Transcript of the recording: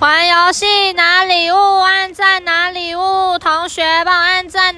玩游戏拿礼物？按赞拿礼物？同学帮我按赞